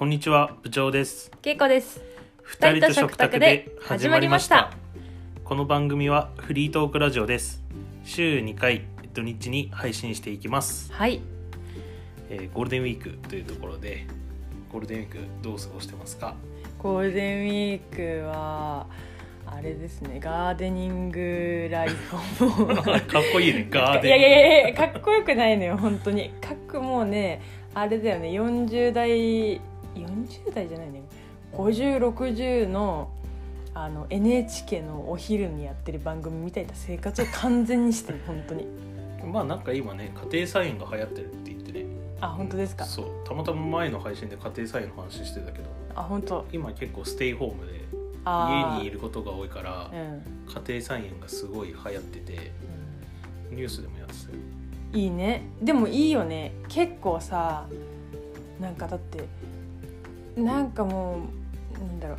こんにちは部長です。けいこです。二人と食卓で始まりました。この番組はフリートークラジオです。週2回土日に配信していきます、はい。えーゴールデンウィークというところでゴールデンウィークどう過ごしてますか？ゴールデンウィークはあれですねガーデニングライフ かっこいいねガーデンいやいやいやいやかっこよくないのよ本当に。かっこもうねあれだよね40代40代じゃないね。5060のあの NHK のお昼にやってる番組みたいな生活を完全にしてる本当に。まあなんか今ね家庭菜園が流行ってるって言ってね。あ本当ですか？そう。たまたま前の配信で家庭菜園の話してたけど。あ本当。今結構ステイホームであ家にいることが多いからうん、家庭菜園がすごい流行っててニュースでもやってたよ。いいね。でもいいよね。結構さなんかだってなんかもうなんだろう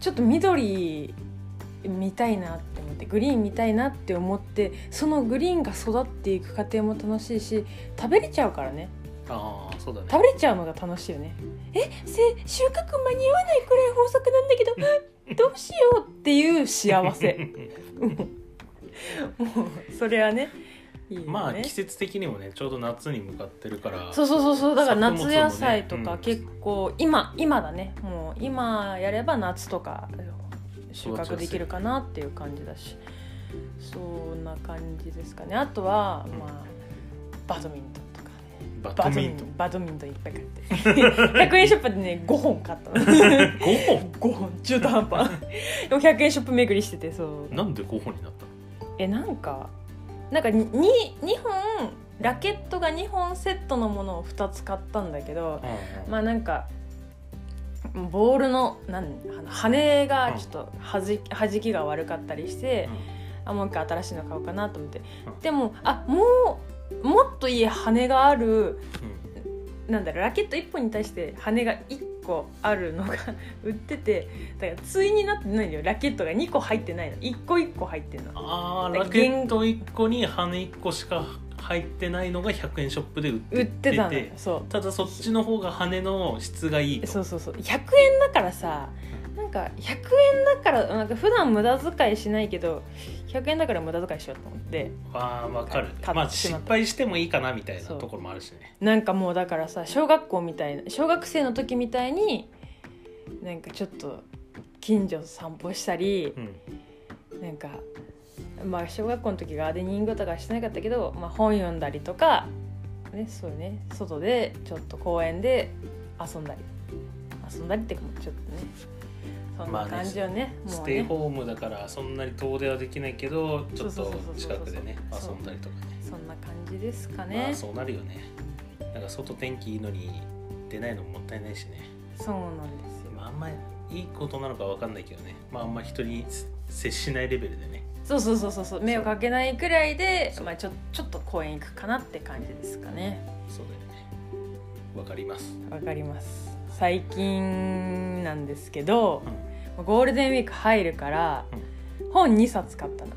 ちょっと緑見たいなって思ってグリーン見たいなって思ってそのグリーンが育っていく過程も楽しいし食べれちゃうからね。ああそうだね。食べれちゃうのが楽しいよね。えせ収穫間に合わないくらい豊作なんだけど どうしようっていう幸せ。もうそれはねいいよね。まあ季節的にもねちょうど夏に向かってるからそうそうそうそう。だから夏野菜とうん。か結構、今今だね。もう今やれば夏とか収穫できるかなっていう感じだし。そんな感じですかね。あとは、うん。まあバドミントンとかね。ババドミントン？バドミントンいっぱい買って。100円ショップでね5本買ったの。5本？5本。中途半端。でも100円ショップ巡りしててそう。なんで5本になったの？えなんかなんか 2, 2本ラケットが2本セットのものを2つ買ったんだけどまあなんかボールのなん羽がちょっとはじ弾きが悪かったりして、あもう一回新しいの買おうかなと思って、うん。でもあもうもっといい羽があるうん。なんだろうラケット1本に対して羽が1個あるのが売っててだから対になってないのよ。ラケットが2個入ってないの。1個1個入ってるの。ああラケット1個に羽1個しか入ってないのが100円ショップで売って売ってたのよ。てそう。ただそっちの方が羽の質がいいと。そうそうそう。100円だからさなんか100円だからなんか普段無駄遣いしないけど100円だから無駄遣いしようと思って。ああわかる。買まあ失敗してもいいかなみたいなところもあるしね。なんかもうだからさ小学校みたいな小学生の時みたいになんかちょっと近所散歩したりうん。なんかまあ小学校の時ガーデニングとかしてなかったけど、まあ、本読んだりとかねそうね外でちょっと公園で遊んだり。遊んだりっていうかちょっとねそんなまあね感じをね,、スもうね。テイホームだからそんなに遠出はできないけどちょっと近くでね遊んだりとかね。そんな感じですかまねあそうなるよね。なんか外天気いいのに出ないのももったいないしね。そうなんですよ。まああんまりいいことなのかわかんないけどね。まああんま人に接しないレベルでね。そうそうそうそうそう。目をかけないくらいでまあ、ちょちょっと公園行くかなって感じですかね。そうだよね。わかります。わかります。最近なんですけどうゴールデンウィーク入るから、本2冊買ったの。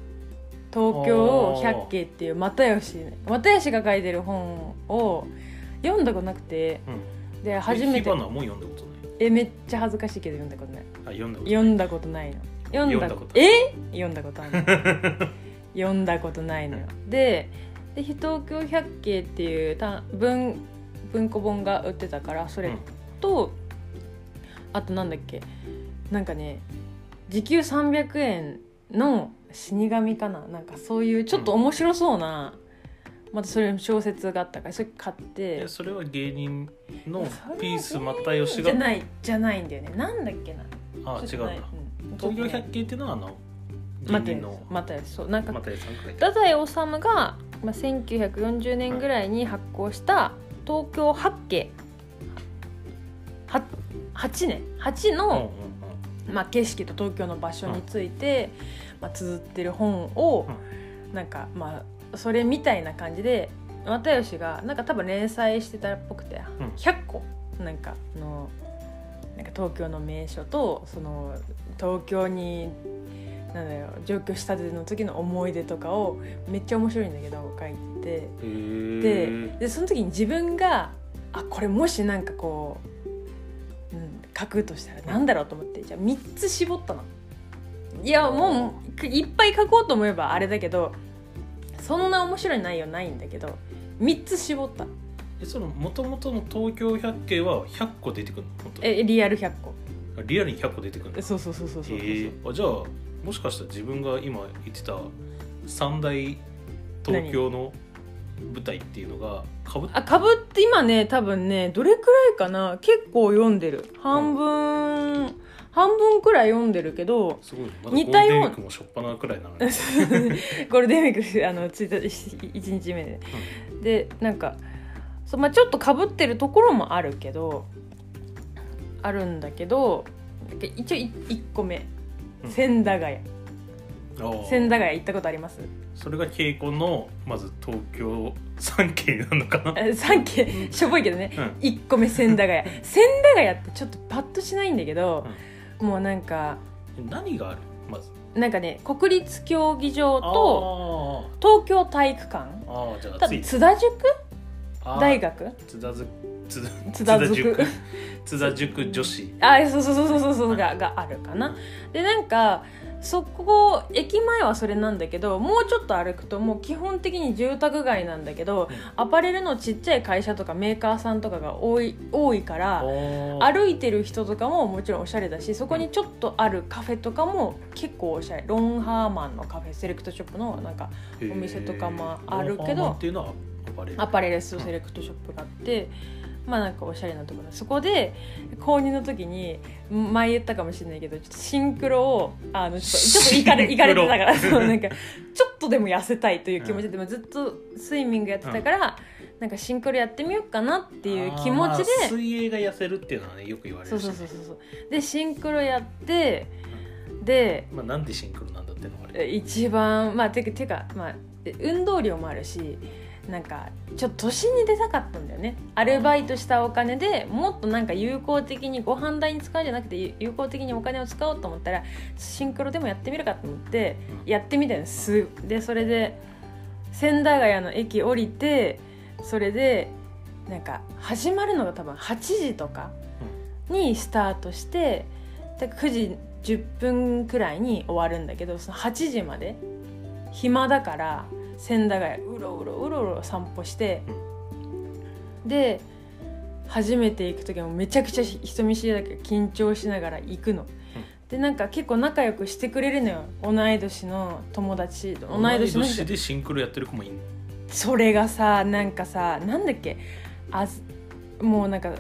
東京百景っていう又吉又吉が書いてる本を読んだことなくてんうん。で初めて。読んだことない？えめっちゃ恥ずかしいけど読んだことない。あ読んだこと読んだことないの。読んだことえ？読んだことあるの。読んだことないのよ。でで東京百景っていうた文文庫本が売ってたからそれと、あとなんだっけ？なんかね時給300円の死神かな。なんかそういうちょっと面白そうな、またそれ小説があったからそれ買って。えそれは芸人のピース又吉が。じゃないじゃないんだよね。なんだっけな。あ違ちょっとない。うんだうん。東京百景っていうのはあの芸人の。又吉そうなんか太宰治が、まあ、1940年ぐらいに発行した東京八景。は8年8うんうんの、まあ、景色と東京の場所について、まあ綴ってる本を、なんかまあそれみたいな感じで又吉がなんか多分連載してたっぽくて、うん。100個なんかあのなんか東京の名所とその東京になんだよ上京したての時の思い出とかをめっちゃ面白いんだけど書いて。うんへてえでその時に自分があこれもしなんかこう、うん、書くとしたらなんだろうと思って。じゃあ3つ絞ったの。いやもういっぱい書こうと思えばあれだけどそんな面白い内容ないんだけど3つ絞った。えその元々の東京百景は100個出てくるの？えリアル100個。あリアルに100個出てくるの？そうそうそうそうそうそう、え。ーあじゃあもしかしたら自分が今言ってた三大東京の舞台っていうのがかぶっあかぶって今ね多分ねどれくらいかな結構読んでる。半分、半分くらい読んでるけどすごいまだゴール似たようデンウィークもしょっぱなくらいなのに、ゴールデンウィーク あの1日1日目で、でなんかそう、まあ、ちょっとかぶってるところもあるけどあるんだけど一応1個目。うん。千駄ヶ谷千駄ヶ谷行ったことあります？それが稽古のまず東京三景なのかな、え3軒しょぼいけどね。うん。1個目千駄ヶ谷千駄ヶ谷ってちょっとパッとしないんだけど、もうなんか何がある？まず。なんかね国立競技場とあ東京体育館。ーあーじゃあ多分津田塾？大学？津田ず津田塾？塾。津田塾女子。あそうそうそうそうそうそうががあるかな。でなんかそこ駅前はそれなんだけどもうちょっと歩くともう基本的に住宅街なんだけどアパレルのちっちゃい会社とかメーカーさんとかが多い多いから歩歩いてる人とかももちろんおしゃれだしそこにちょっとあるカフェとかも結構おしゃれ。ロンハーマンのカフェセレクトショップのなんかお店とかもあるけどっていうのはアパレル。アパレルセレクトショップがあって、まあなんかおしゃれなところ。そこで購入の時に前言ったかもしれないけどちょっとシンクロをあのちょっとちょっといかれいかれてたから。そうなんかちょっとでも痩せたいという気持ちで、でもずっとスイミングやってたから、なんかシンクロやってみようかなっていう気持ちで水泳が痩せるっていうのはねよく言われそうるし、ね、そうそうそうでシンクロやってでまあ、なんでシンクロなんだっていうのがある一番まあてかてかまあ運動量もあるしなんかちょっと都心に出たかったんだよね。アルバイトしたお金でもっとなんか有効的にご飯代に使うんじゃなくて有有効的にお金を使おうと思ったらシンクロでもやってみるかと思ってうん。やってみたんですでそれで千駄ヶ谷の駅降りてそれでなんか始まるのが多分8時とかにスタートしてで9時10分くらいに終わるんだけどその8時まで暇だから千駄ヶ谷うろうろうろうろ散歩して、で初めて行く時はもうめちゃくちゃ人見知りだけど緊張しながら行くの。でなんか結構仲良くしてくれるのよ。同い年の友達同い年の人。でシンクロやってる子もいるそれがさなんかさなんだっけ？あずもうなんか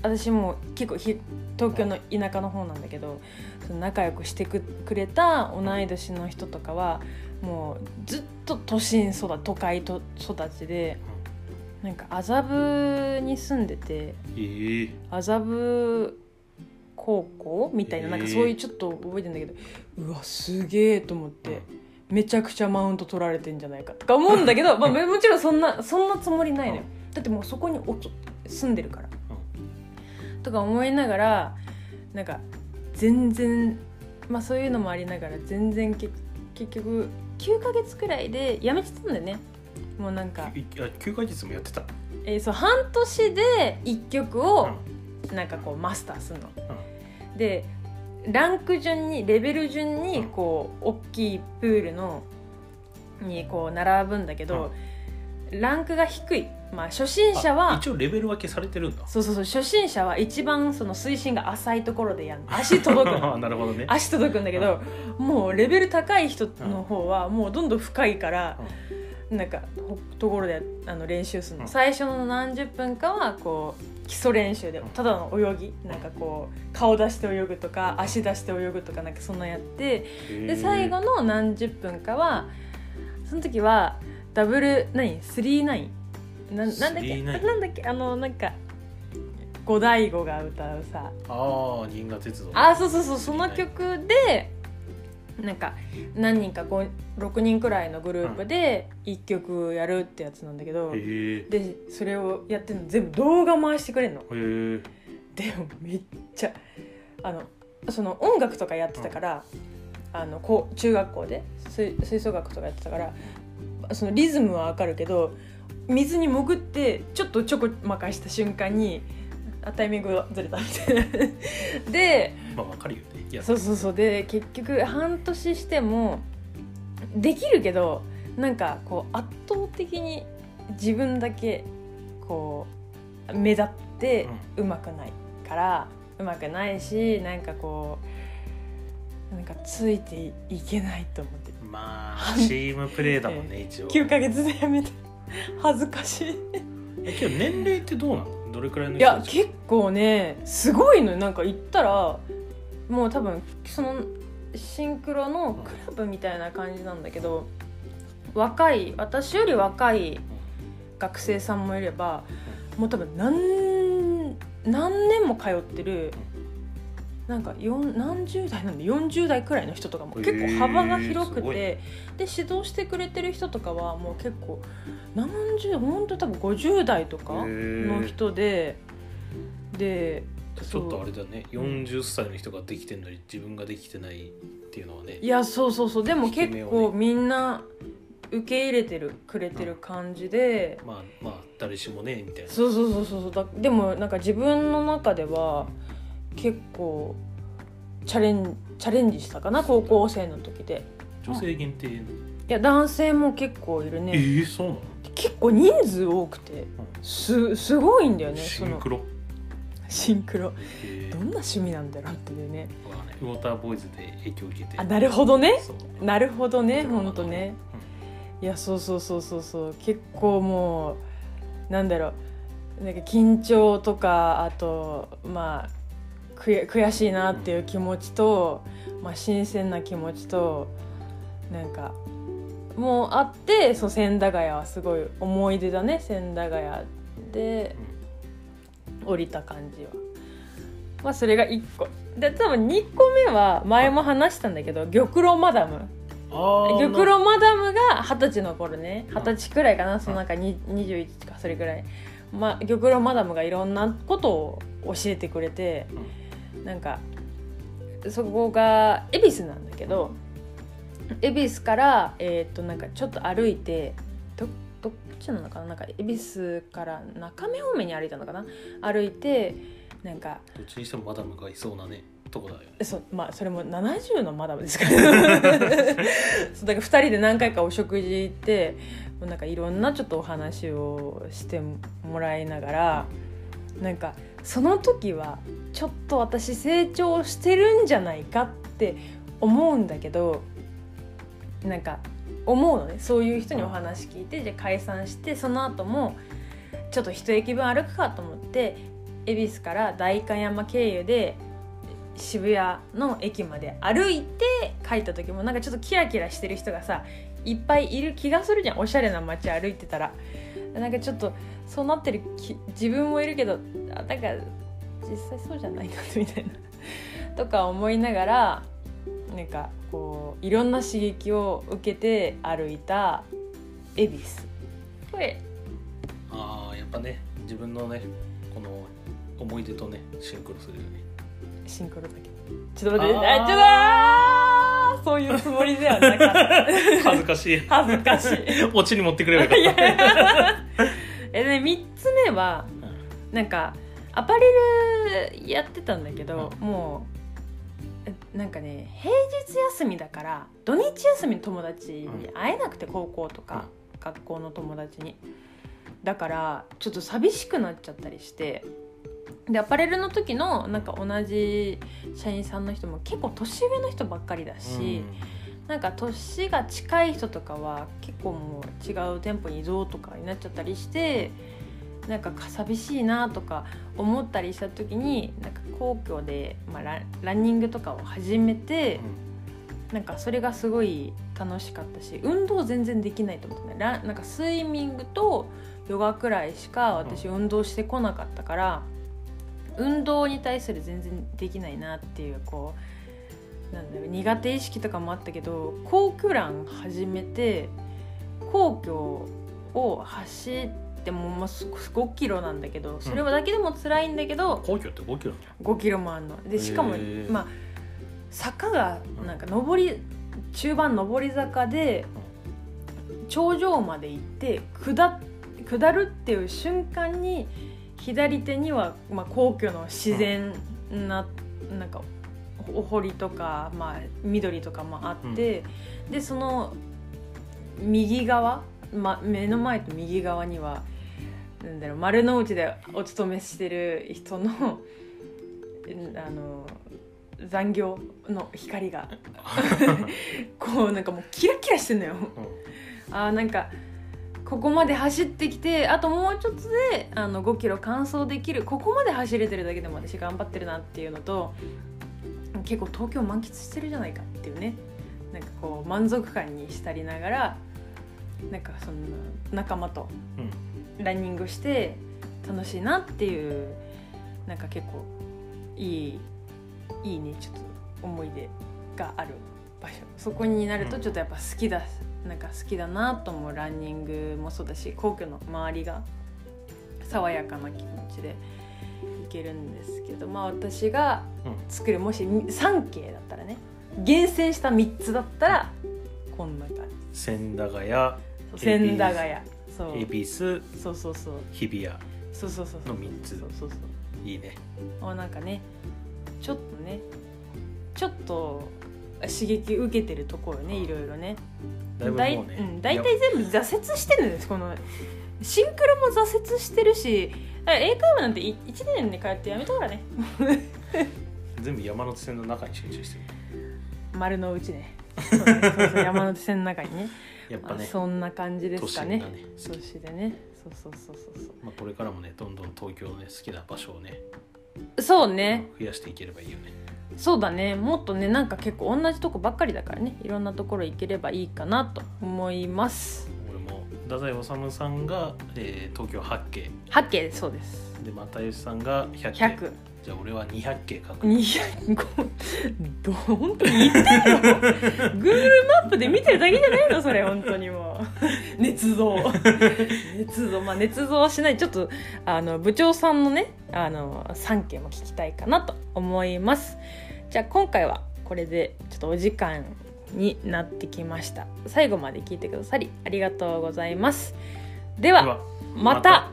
私も結構ひ東京の田舎の方なんだけどその仲良くしてくくれた同い年の人とかはもうずっと都心育都会と育ちでなんか麻布に住んでてええ。麻布高校みたいななんかそういうちょっと覚えてんだけどうわすげえと思って。めちゃくちゃマウント取られてんじゃないかとか思うんだけど、まあ、もちろんそんなそんなつもりないのよ。だってもうそこにおと住んでるから、とか思いながらなんか全然まあそういうのもありながら全然け結局9ヶ月くらいで辞めてたんだよね。もうなんか、いあ9ヶ月もやってた。えーそう半年で1曲をなんかこうマスターするの。でランク順にレベル順にこう大きいプールのにこう並ぶんだけど、ランクが低い、まあ、初心者あは一応レベル分けされてるんだ。そうそうそう初心者は一番その水深が浅いところでやるの 足届く なるほどね。足届くんだけどもうレベル高い人の方はもうどんどん深いから、なんかほところであの練習するの、うん。最初の何十分かはこう基礎練習でただの泳ぎなんかこう顔出して泳ぐとか足出して泳ぐとかなんかそんなやってで最後の何十分かはその時はダブル何？スリーナインななんだっけ？39なんだっけ？あのなんか五大悟が歌うさ。ああ銀河鉄道。あそうそうそう。その曲でなんか何人か6人くらいのグループで1曲やるってやつなんだけど、へえでそれをやってるの。全部動画回してくれるの。へえでもめっちゃあのその音楽とかやってたから、あのこう中学校で吹吹奏楽とかやってたからそのリズムはわかるけど水に潜ってちょっとちょこまかした瞬間にあタイミングがずれたみたいな。でまあわかるよね。そうそうそう。で結局半年してもできるけどなんかこう圧倒的に自分だけこう目立ってうまくないからうまくないしなんかこうなんかついていけないと思って。まあチームプレーだもんね一応。9ヶ月でやめて恥ずかしい。えけど年齢ってどうなの？どれくらいのいや結構ねすごいの。よなんか行ったらもう多分そのシンクロのクラブみたいな感じなんだけど若い私より若い学生さんもいればもう多分何何年も通ってるなんか何十代なんで40代くらいの人とかも結構幅が広くて、へーで指導してくれてる人とかはもう結構何十本当多分50代とかの人ででちょっとあれだね。40歳の人ができてんのに自分ができてないっていうのはねいやそうそうそう。でも結構みんな受け入れてるくれてる感じで、まあまあ誰しもねみたいな。そうそうそうそうそう。だでもなんか自分の中では結構チャレンチャレンジしたかな高校生の時で。女性限定の。いや男性も結構いるえねー、そうなの？結構人数多くてすすごいんだよねシンクロ。シンクロ。えー。どんな趣味なんだろうっていうね。ウォーターボーイズで影響を受けて。あなるほどね。そう。なるほどねほんとね。いやそうそうそうそうそう。結構もうなんだろう。なんか緊張とかあとまあ悔悔しいなっていう気持ちと、まあ、新鮮な気持ちとなんかもうあってそう千駄ヶ谷はすごい思い出だね。千駄ヶ谷で降りた感じは。まあそれが1個。で多分2個目は前も話したんだけど玉露マダム。玉露マダムが二十歳の頃ね。二十歳くらいかな。そのなんかに21かそれくらい、ま、玉露マダムがいろんなことを教えてくれてなんかそこが恵比寿なんだけど恵比寿から、えー、となんかちょっと歩いてどどっちなのかな？なんか恵比寿から中目方面に歩いたのかな？歩いてなんかどっちにしてもマダムがいそうなねとこだよね。そうまあそれも70のマダムですか。ら そうだから2人で何回かお食事行ってもうなんかいろんなちょっとお話をしてもらいながらなんかその時はちょっと私成長してるんじゃないかって思うんだけどなんか思うのね。そういう人にお話聞いてじゃあ解散してその後もちょっと一駅分歩くかと思って恵比寿から代官山経由で渋谷の駅まで歩いて帰った時もなんかちょっとキラキラしてる人がさいっぱいいる気がするじゃん。おしゃれな街歩いてたらなんかちょっとそうなってるき自分もいるけどあなんか実際そうじゃないなみたいなとか思いながらなんかこういろんな刺激を受けて歩いた恵比寿。これ。ああやっぱね自分のねこの思い出とねシンクロするよね。シンクロだけど。ちょっと待ってあちょっとそういうつもりではなかった。恥ずかしい。恥ずかしい。オチに持ってくればよいかっや。えで3つ目はたなんかアパレルやってたんだけど、もうえなんかね平日休みだから土日休みの友達に会えなくて高校とか、学校の友達に。だからちょっと寂しくなっちゃったりしてでアパレルの時のなんか同じ社員さんの人も結構年上の人ばっかりだし、なんか年が近い人とかは結構もう違う店舗に移動とかになっちゃったりしてなんか寂しいなとか思ったりした時になんか皇居で、まあ、ラランニングとかを始めてなんかそれがすごい楽しかったし運動全然できないと思ってね。ラなんかスイミングとヨガくらいしか私運動してこなかったから運動に対する全然できないなっていうこうなんだろう苦手意識とかもあったけど皇居ラン始めて皇居を走ってもまあす5キロなんだけどそれはだけでも辛いんだけど、皇居って5キロ5キロもあるの。でしかもまあ坂がなんか上り中盤上り坂で頂上まで行って下下るっていう瞬間に左手には、まあ、皇居の自然な,、なんかお堀とか、まあ、緑とかもあって、でその右側、ま、目の前と右側にはなんだろう丸の内でお勤めしてる人のうん あの残業の光が。こうなんかもうキラキラしてんのよ。あーなんかここまで走ってきてあともうちょっとであの5キロ完走できるここまで走れてるだけでも私頑張ってるなっていうのと結構東京満喫してるじゃないかっていうね。なんかこう満足感に浸りながらなんかその仲間とうん。ランニングして楽しいなっていうなんか結構いいいいねちょっと思い出がある場所。そこになるとちょっとやっぱ好きだ、なんか好きだなと思うランニングもそうだし皇居の周りが爽やかな気持ちで行けるんですけどまあ私がうん。作るもし3景だったらね厳選した3つだったらこんな感千駄ヶ谷千駄ヶ谷。そう。恵比寿そうそうそう。日比谷そうそうそう。の三つ。そうそうそう。いいね。あなんかねちょっとねちょっと刺激受けてるところねいろいろね。だいぶもうねうん、大体全部挫折してるんですこの。シンクロも挫折してるし英会話なんて1年で通ってやめたからね。全部山手線の中に集中して丸の内ね。そうねそうそう山手線の中にね。るやっぱねあそんな感じですかね。ね都市でね。そうそうそうそうそう。まあ、これからもねどんどん東京のね好きな場所をねそうね。増やしていければいいよねそうだね。もっとねなんか結構同じとこばっかりだからね。いろんなところ行ければいいかなと思います。俺も太宰治さんが、えー東京8景。八景そうです。で又吉さんが100景。100じゃあ俺は200景書く。200ど本当に言ってるよ。Google マップで見てるだけじゃないのそれ本当にもう。捏造。捏造まあ捏造はしないちょっとあの部長さんのねあの3件も聞きたいかなと思います。じゃあ今回はこれでちょっとお時間になってきました。最後まで聞いてくださりありがとうございます。ではまた